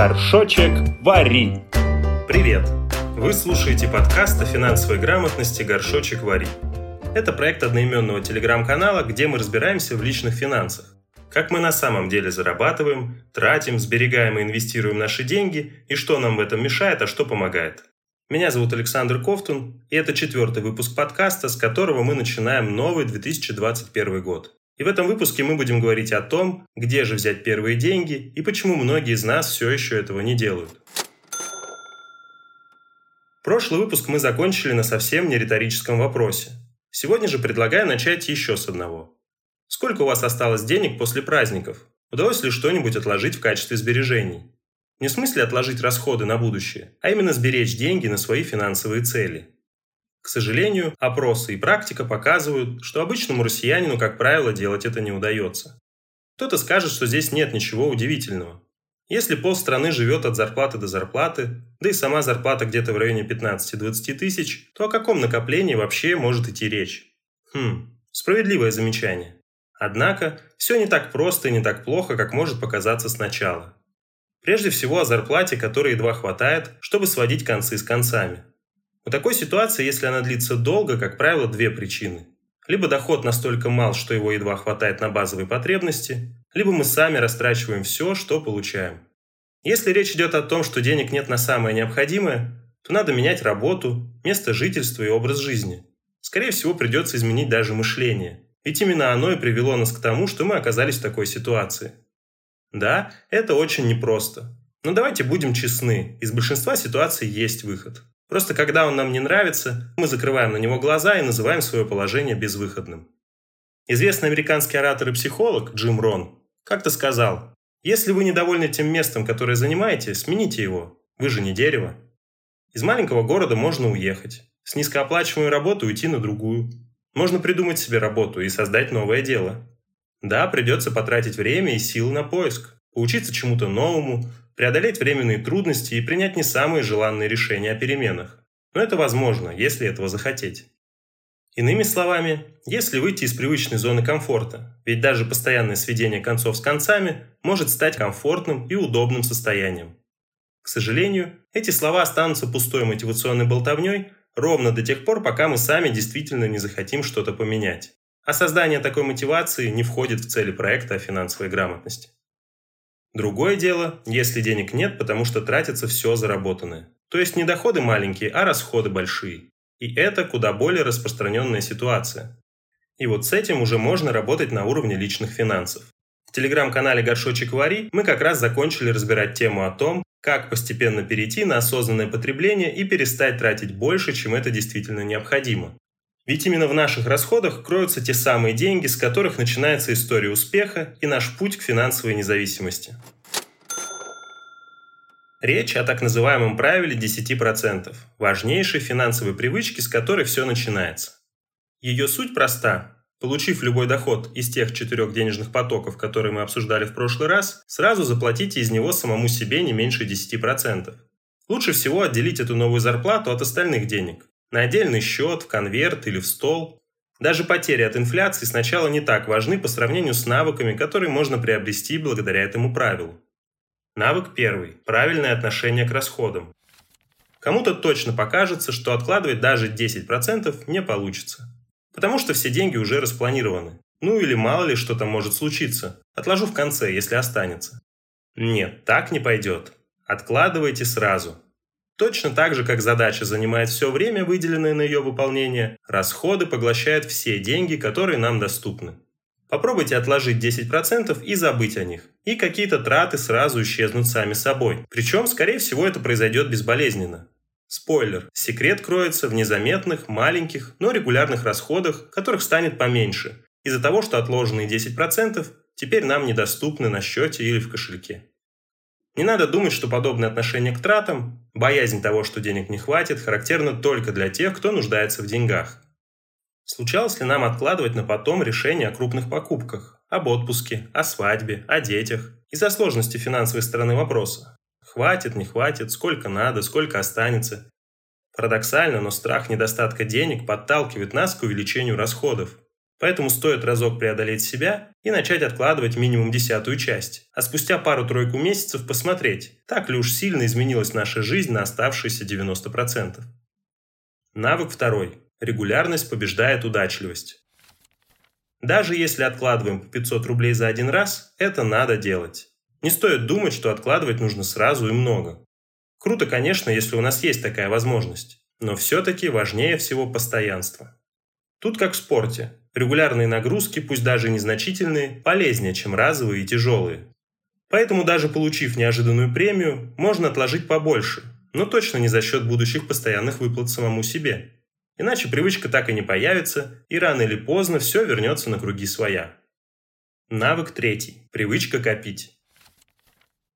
Горшочек вари. Привет! Вы слушаете подкаст о финансовой грамотности «Горшочек вари». Это проект одноименного телеграм-канала, где мы разбираемся в личных финансах. Как мы на самом деле зарабатываем, тратим, сберегаем и инвестируем наши деньги, и что нам в этом мешает, а что помогает. Меня зовут Александр Ковтун, и это четвертый выпуск подкаста, с которого мы начинаем новый 2021 год. И в этом выпуске мы будем говорить о том, где же взять первые деньги и почему многие из нас все еще этого не делают. Прошлый выпуск мы закончили на совсем не риторическом вопросе. Сегодня же предлагаю начать еще с одного. Сколько у вас осталось денег после праздников? Удалось ли что-нибудь отложить в качестве сбережений? Не в смысле отложить расходы на будущее, а именно сберечь деньги на свои финансовые цели. К сожалению, опросы и практика показывают, что обычному россиянину, как правило, делать это не удается. Кто-то скажет, что здесь нет ничего удивительного. Если полстраны живет от зарплаты до зарплаты, да и сама зарплата где-то в районе 15-20 тысяч, то о каком накоплении вообще может идти речь? Хм, справедливое замечание. Однако, все не так просто и не так плохо, как может показаться сначала. Прежде всего о зарплате, которой едва хватает, чтобы сводить концы с концами. У такой ситуации, если она длится долго, как правило, две причины. Либо доход настолько мал, что его едва хватает на базовые потребности, либо мы сами растрачиваем все, что получаем. Если речь идет о том, что денег нет на самое необходимое, то надо менять работу, место жительства и образ жизни. Скорее всего, придется изменить даже мышление. Ведь именно оно и привело нас к тому, что мы оказались в такой ситуации. Да, это очень непросто. Но давайте будем честны, из большинства ситуаций есть выход. Просто когда он нам не нравится, мы закрываем на него глаза и называем свое положение безвыходным. Известный американский оратор и психолог Джим Рон как-то сказал, если вы недовольны тем местом, которое занимаете, смените его, вы же не дерево. Из маленького города можно уехать, с низкооплачиваемой работы уйти на другую. Можно придумать себе работу и создать новое дело. Да, придется потратить время и силы на поиск, поучиться чему-то новому, преодолеть временные трудности и принять не самые желанные решения о переменах. Но это возможно, если этого захотеть. Иными словами, если выйти из привычной зоны комфорта, ведь даже постоянное сведение концов с концами может стать комфортным и удобным состоянием. К сожалению, эти слова останутся пустой мотивационной болтовней ровно до тех пор, пока мы сами действительно не захотим что-то поменять. А создание такой мотивации не входит в цели проекта о финансовой грамотности. Другое дело, если денег нет, потому что тратится все заработанное. То есть не доходы маленькие, а расходы большие. И это куда более распространенная ситуация. И вот с этим уже можно работать на уровне личных финансов. В телеграм-канале «Горшочек Вари» мы как раз закончили разбирать тему о том, как постепенно перейти на осознанное потребление и перестать тратить больше, чем это действительно необходимо. Ведь именно в наших расходах кроются те самые деньги, с которых начинается история успеха и наш путь к финансовой независимости. Речь о так называемом правиле 10%, важнейшей финансовой привычке, с которой все начинается. Ее суть проста. Получив любой доход из тех четырех денежных потоков, которые мы обсуждали в прошлый раз, сразу заплатите из него самому себе не меньше 10%. Лучше всего отделить эту новую зарплату от остальных денег на отдельный счет, в конверт или в стол. Даже потери от инфляции сначала не так важны по сравнению с навыками, которые можно приобрести благодаря этому правилу. Навык первый – правильное отношение к расходам. Кому-то точно покажется, что откладывать даже 10% не получится. Потому что все деньги уже распланированы. Ну или мало ли что там может случиться. Отложу в конце, если останется. Нет, так не пойдет. Откладывайте сразу. Точно так же, как задача занимает все время, выделенное на ее выполнение, расходы поглощают все деньги, которые нам доступны. Попробуйте отложить 10% и забыть о них. И какие-то траты сразу исчезнут сами собой. Причем, скорее всего, это произойдет безболезненно. Спойлер. Секрет кроется в незаметных, маленьких, но регулярных расходах, которых станет поменьше, из-за того, что отложенные 10% теперь нам недоступны на счете или в кошельке. Не надо думать, что подобное отношение к тратам, боязнь того, что денег не хватит, характерно только для тех, кто нуждается в деньгах. Случалось ли нам откладывать на потом решение о крупных покупках, об отпуске, о свадьбе, о детях, из-за сложности финансовой стороны вопроса? Хватит, не хватит, сколько надо, сколько останется. Парадоксально, но страх недостатка денег подталкивает нас к увеличению расходов. Поэтому стоит разок преодолеть себя и начать откладывать минимум десятую часть, а спустя пару-тройку месяцев посмотреть, так ли уж сильно изменилась наша жизнь на оставшиеся 90%. Навык второй. Регулярность побеждает удачливость. Даже если откладываем по 500 рублей за один раз, это надо делать. Не стоит думать, что откладывать нужно сразу и много. Круто, конечно, если у нас есть такая возможность, но все-таки важнее всего постоянство. Тут как в спорте. Регулярные нагрузки, пусть даже незначительные, полезнее, чем разовые и тяжелые. Поэтому даже получив неожиданную премию, можно отложить побольше, но точно не за счет будущих постоянных выплат самому себе. Иначе привычка так и не появится, и рано или поздно все вернется на круги своя. Навык третий. Привычка копить.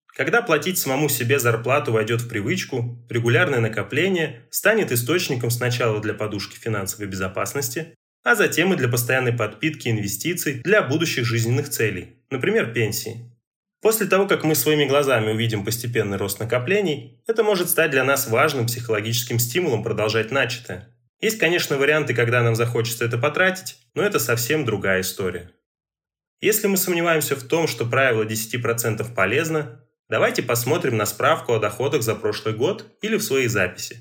Когда платить самому себе зарплату войдет в привычку, регулярное накопление станет источником сначала для подушки финансовой безопасности, а затем и для постоянной подпитки инвестиций для будущих жизненных целей, например, пенсии. После того, как мы своими глазами увидим постепенный рост накоплений, это может стать для нас важным психологическим стимулом продолжать начатое. Есть, конечно, варианты, когда нам захочется это потратить, но это совсем другая история. Если мы сомневаемся в том, что правило 10% полезно, давайте посмотрим на справку о доходах за прошлый год или в своей записи.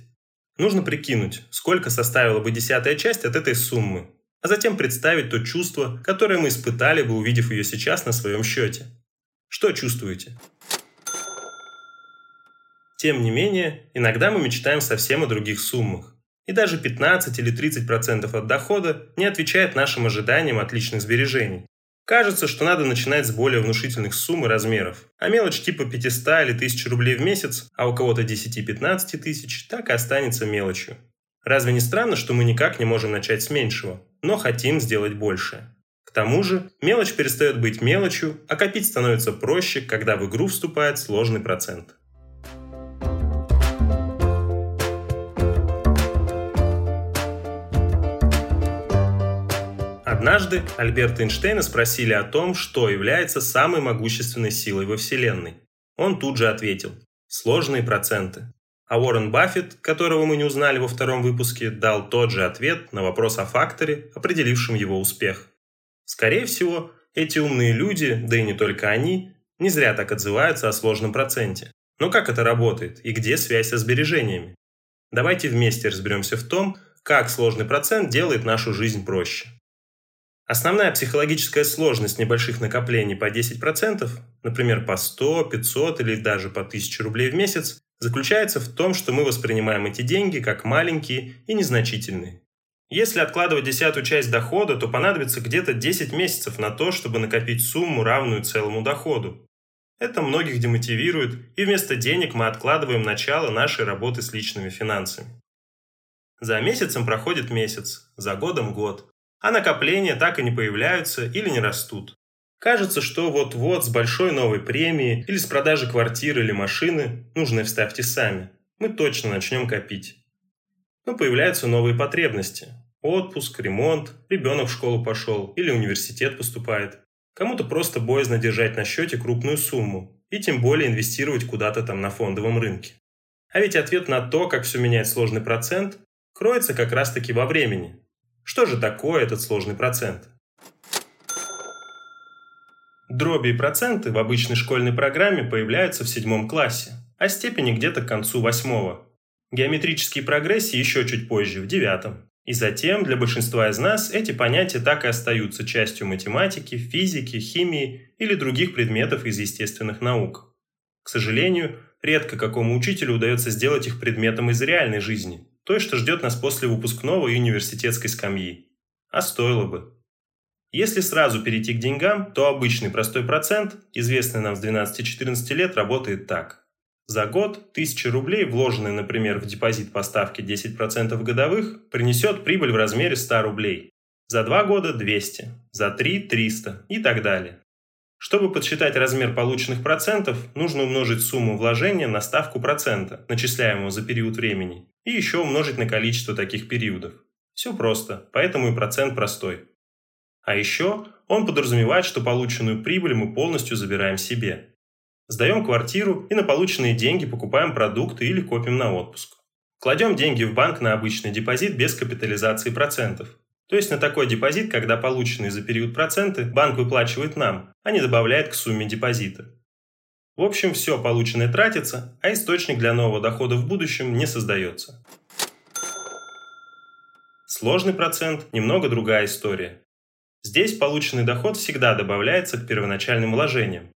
Нужно прикинуть, сколько составила бы десятая часть от этой суммы, а затем представить то чувство, которое мы испытали бы, увидев ее сейчас на своем счете. Что чувствуете? Тем не менее, иногда мы мечтаем совсем о других суммах. И даже 15 или 30% от дохода не отвечает нашим ожиданиям от личных сбережений. Кажется, что надо начинать с более внушительных сумм и размеров, а мелочь типа 500 или 1000 рублей в месяц, а у кого-то 10-15 тысяч, так и останется мелочью. Разве не странно, что мы никак не можем начать с меньшего, но хотим сделать больше? К тому же, мелочь перестает быть мелочью, а копить становится проще, когда в игру вступает сложный процент. Однажды Альберта Эйнштейна спросили о том, что является самой могущественной силой во Вселенной. Он тут же ответил – сложные проценты. А Уоррен Баффет, которого мы не узнали во втором выпуске, дал тот же ответ на вопрос о факторе, определившем его успех. Скорее всего, эти умные люди, да и не только они, не зря так отзываются о сложном проценте. Но как это работает и где связь со сбережениями? Давайте вместе разберемся в том, как сложный процент делает нашу жизнь проще. Основная психологическая сложность небольших накоплений по 10%, например, по 100, 500 или даже по 1000 рублей в месяц, заключается в том, что мы воспринимаем эти деньги как маленькие и незначительные. Если откладывать десятую часть дохода, то понадобится где-то 10 месяцев на то, чтобы накопить сумму, равную целому доходу. Это многих демотивирует, и вместо денег мы откладываем начало нашей работы с личными финансами. За месяцем проходит месяц, за годом год а накопления так и не появляются или не растут. Кажется, что вот-вот с большой новой премии или с продажи квартиры или машины, нужно вставьте сами, мы точно начнем копить. Но появляются новые потребности. Отпуск, ремонт, ребенок в школу пошел или университет поступает. Кому-то просто боязно держать на счете крупную сумму и тем более инвестировать куда-то там на фондовом рынке. А ведь ответ на то, как все меняет сложный процент, кроется как раз таки во времени. Что же такое этот сложный процент? Дроби и проценты в обычной школьной программе появляются в седьмом классе, а степени где-то к концу восьмого. Геометрические прогрессии еще чуть позже, в девятом. И затем для большинства из нас эти понятия так и остаются частью математики, физики, химии или других предметов из естественных наук. К сожалению, редко какому учителю удается сделать их предметом из реальной жизни, той, что ждет нас после выпускного и университетской скамьи. А стоило бы. Если сразу перейти к деньгам, то обычный простой процент, известный нам с 12-14 лет, работает так. За год 1000 рублей, вложенные, например, в депозит по ставке 10% годовых, принесет прибыль в размере 100 рублей. За 2 года 200, за 3 – 300 и так далее. Чтобы подсчитать размер полученных процентов, нужно умножить сумму вложения на ставку процента, начисляемого за период времени, и еще умножить на количество таких периодов. Все просто, поэтому и процент простой. А еще он подразумевает, что полученную прибыль мы полностью забираем себе. Сдаем квартиру и на полученные деньги покупаем продукты или копим на отпуск. Кладем деньги в банк на обычный депозит без капитализации процентов. То есть на такой депозит, когда полученные за период проценты, банк выплачивает нам, а не добавляет к сумме депозита. В общем, все полученное тратится, а источник для нового дохода в будущем не создается. Сложный процент – немного другая история. Здесь полученный доход всегда добавляется к первоначальным вложениям.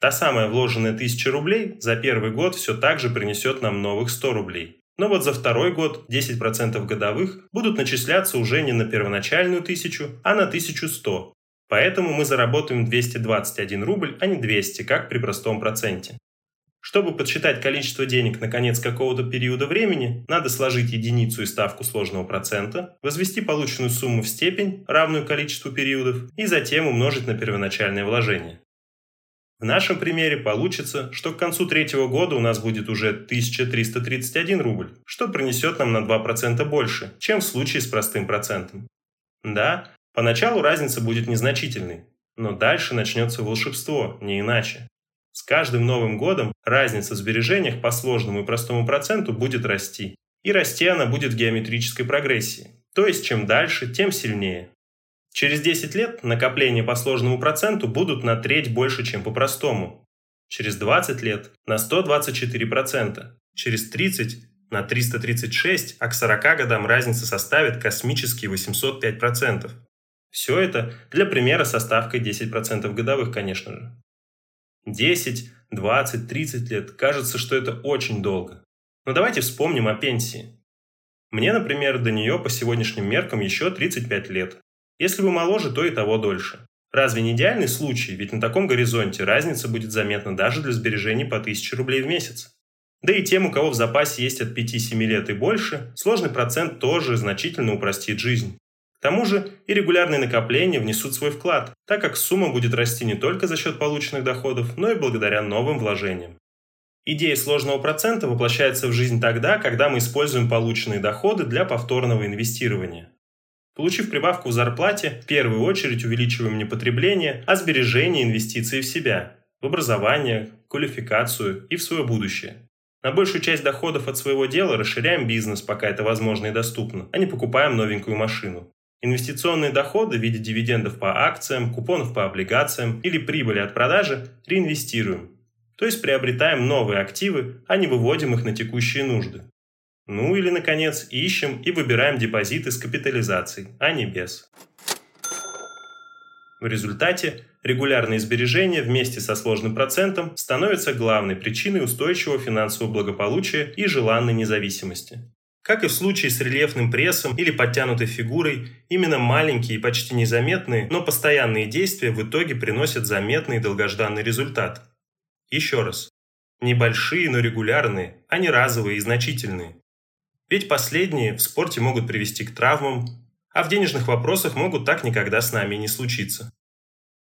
Та самая вложенная 1000 рублей за первый год все так же принесет нам новых 100 рублей. Но вот за второй год 10% годовых будут начисляться уже не на первоначальную 1000, а на 1100. Поэтому мы заработаем 221 рубль, а не 200, как при простом проценте. Чтобы подсчитать количество денег на конец какого-то периода времени, надо сложить единицу и ставку сложного процента, возвести полученную сумму в степень, равную количеству периодов, и затем умножить на первоначальное вложение. В нашем примере получится, что к концу третьего года у нас будет уже 1331 рубль, что принесет нам на 2% больше, чем в случае с простым процентом. Да, поначалу разница будет незначительной, но дальше начнется волшебство, не иначе. С каждым новым годом разница в сбережениях по сложному и простому проценту будет расти. И расти она будет в геометрической прогрессии. То есть чем дальше, тем сильнее. Через 10 лет накопления по сложному проценту будут на треть больше, чем по простому. Через 20 лет на 124%. Через 30 на 336, а к 40 годам разница составит космические 805%. Все это для примера со ставкой 10% годовых, конечно же. 10, 20, 30 лет кажется, что это очень долго. Но давайте вспомним о пенсии. Мне, например, до нее по сегодняшним меркам еще 35 лет. Если вы моложе, то и того дольше. Разве не идеальный случай, ведь на таком горизонте разница будет заметна даже для сбережений по 1000 рублей в месяц. Да и тем, у кого в запасе есть от 5-7 лет и больше, сложный процент тоже значительно упростит жизнь. К тому же и регулярные накопления внесут свой вклад, так как сумма будет расти не только за счет полученных доходов, но и благодаря новым вложениям. Идея сложного процента воплощается в жизнь тогда, когда мы используем полученные доходы для повторного инвестирования. Получив прибавку в зарплате, в первую очередь увеличиваем не потребление, а сбережение инвестиции в себя, в образование, квалификацию и в свое будущее. На большую часть доходов от своего дела расширяем бизнес, пока это возможно и доступно, а не покупаем новенькую машину. Инвестиционные доходы в виде дивидендов по акциям, купонов по облигациям или прибыли от продажи реинвестируем. То есть приобретаем новые активы, а не выводим их на текущие нужды. Ну или, наконец, ищем и выбираем депозиты с капитализацией, а не без. В результате регулярные сбережения вместе со сложным процентом становятся главной причиной устойчивого финансового благополучия и желанной независимости. Как и в случае с рельефным прессом или подтянутой фигурой, именно маленькие и почти незаметные, но постоянные действия в итоге приносят заметный и долгожданный результат. Еще раз. Небольшие, но регулярные, а не разовые и значительные. Ведь последние в спорте могут привести к травмам, а в денежных вопросах могут так никогда с нами и не случиться.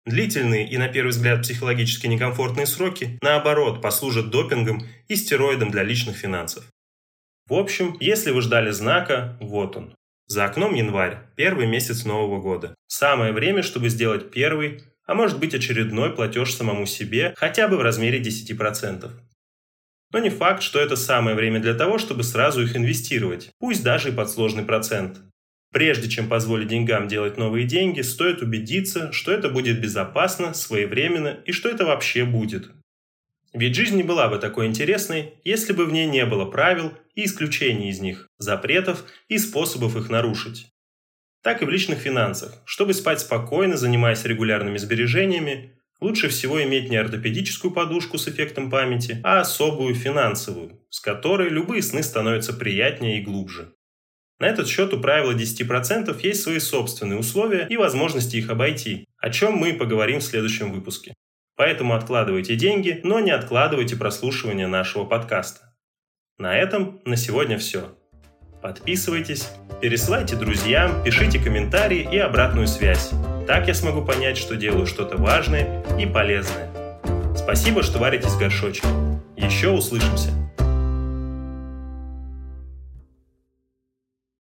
Длительные и, на первый взгляд, психологически некомфортные сроки, наоборот, послужат допингом и стероидом для личных финансов. В общем, если вы ждали знака, вот он. За окном январь, первый месяц Нового года. Самое время, чтобы сделать первый, а может быть очередной платеж самому себе хотя бы в размере 10%. Но не факт, что это самое время для того, чтобы сразу их инвестировать, пусть даже и под сложный процент. Прежде чем позволить деньгам делать новые деньги, стоит убедиться, что это будет безопасно, своевременно и что это вообще будет. Ведь жизнь не была бы такой интересной, если бы в ней не было правил и исключений из них, запретов и способов их нарушить. Так и в личных финансах. Чтобы спать спокойно, занимаясь регулярными сбережениями, Лучше всего иметь не ортопедическую подушку с эффектом памяти, а особую финансовую, с которой любые сны становятся приятнее и глубже. На этот счет у правила 10% есть свои собственные условия и возможности их обойти, о чем мы поговорим в следующем выпуске. Поэтому откладывайте деньги, но не откладывайте прослушивание нашего подкаста. На этом на сегодня все. Подписывайтесь, пересылайте друзьям, пишите комментарии и обратную связь. Так я смогу понять, что делаю что-то важное и полезное. Спасибо, что варитесь в горшочке. Еще услышимся.